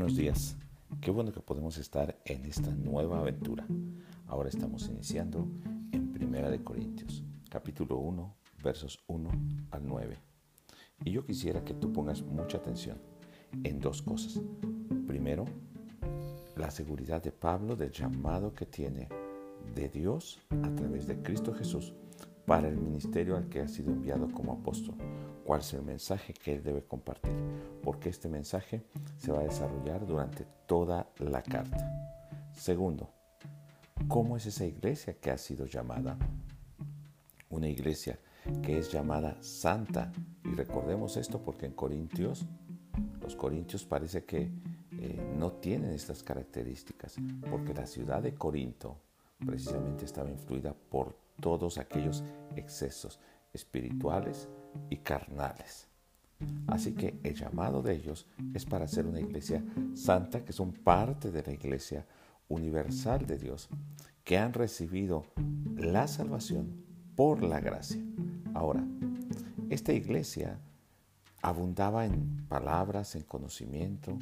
Buenos días. Qué bueno que podemos estar en esta nueva aventura. Ahora estamos iniciando en Primera de Corintios, capítulo 1, versos 1 al 9. Y yo quisiera que tú pongas mucha atención en dos cosas. Primero, la seguridad de Pablo del llamado que tiene de Dios a través de Cristo Jesús para el ministerio al que ha sido enviado como apóstol. ¿Cuál es el mensaje que él debe compartir? Porque este mensaje se va a desarrollar durante toda la carta. Segundo, ¿cómo es esa iglesia que ha sido llamada? Una iglesia que es llamada santa. Y recordemos esto porque en Corintios, los Corintios parece que eh, no tienen estas características, porque la ciudad de Corinto precisamente estaba influida por todos aquellos excesos espirituales y carnales. Así que el llamado de ellos es para ser una iglesia santa, que son parte de la iglesia universal de Dios, que han recibido la salvación por la gracia. Ahora, esta iglesia abundaba en palabras, en conocimiento,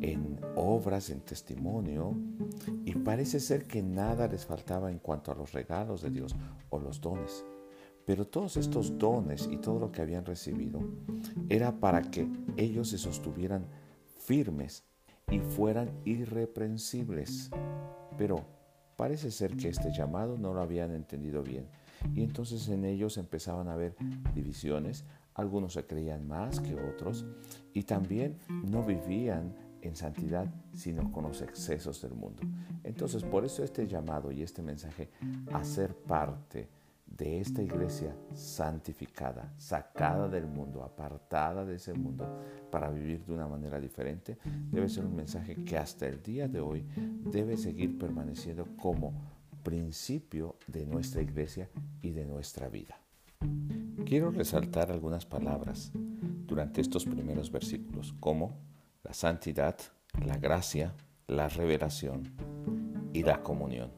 en obras, en testimonio, y parece ser que nada les faltaba en cuanto a los regalos de Dios o los dones. Pero todos estos dones y todo lo que habían recibido era para que ellos se sostuvieran firmes y fueran irreprensibles. Pero parece ser que este llamado no lo habían entendido bien y entonces en ellos empezaban a haber divisiones, algunos se creían más que otros y también no vivían en santidad, sino con los excesos del mundo. Entonces, por eso este llamado y este mensaje a ser parte de esta iglesia santificada, sacada del mundo, apartada de ese mundo para vivir de una manera diferente, debe ser un mensaje que hasta el día de hoy debe seguir permaneciendo como principio de nuestra iglesia y de nuestra vida. Quiero resaltar algunas palabras durante estos primeros versículos, como la santidad, la gracia, la revelación y la comunión.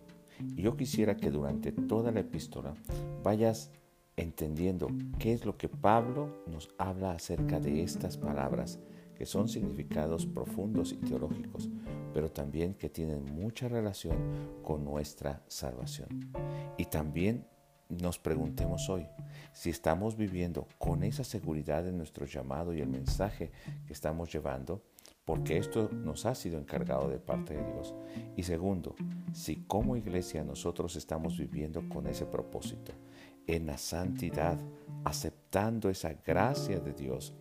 Y yo quisiera que durante toda la epístola vayas entendiendo qué es lo que Pablo nos habla acerca de estas palabras, que son significados profundos y teológicos, pero también que tienen mucha relación con nuestra salvación. Y también nos preguntemos hoy si estamos viviendo con esa seguridad en nuestro llamado y el mensaje que estamos llevando, porque esto nos ha sido encargado de parte de Dios. Y segundo, si como iglesia nosotros estamos viviendo con ese propósito, en la santidad, aceptando esa gracia de Dios,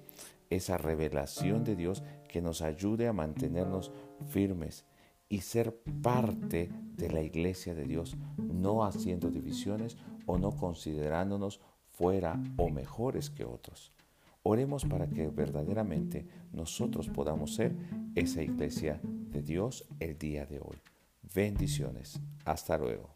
esa revelación de Dios que nos ayude a mantenernos firmes y ser parte de la iglesia de Dios, no haciendo divisiones o no considerándonos fuera o mejores que otros. Oremos para que verdaderamente nosotros podamos ser esa iglesia de Dios el día de hoy. Bendiciones. Hasta luego.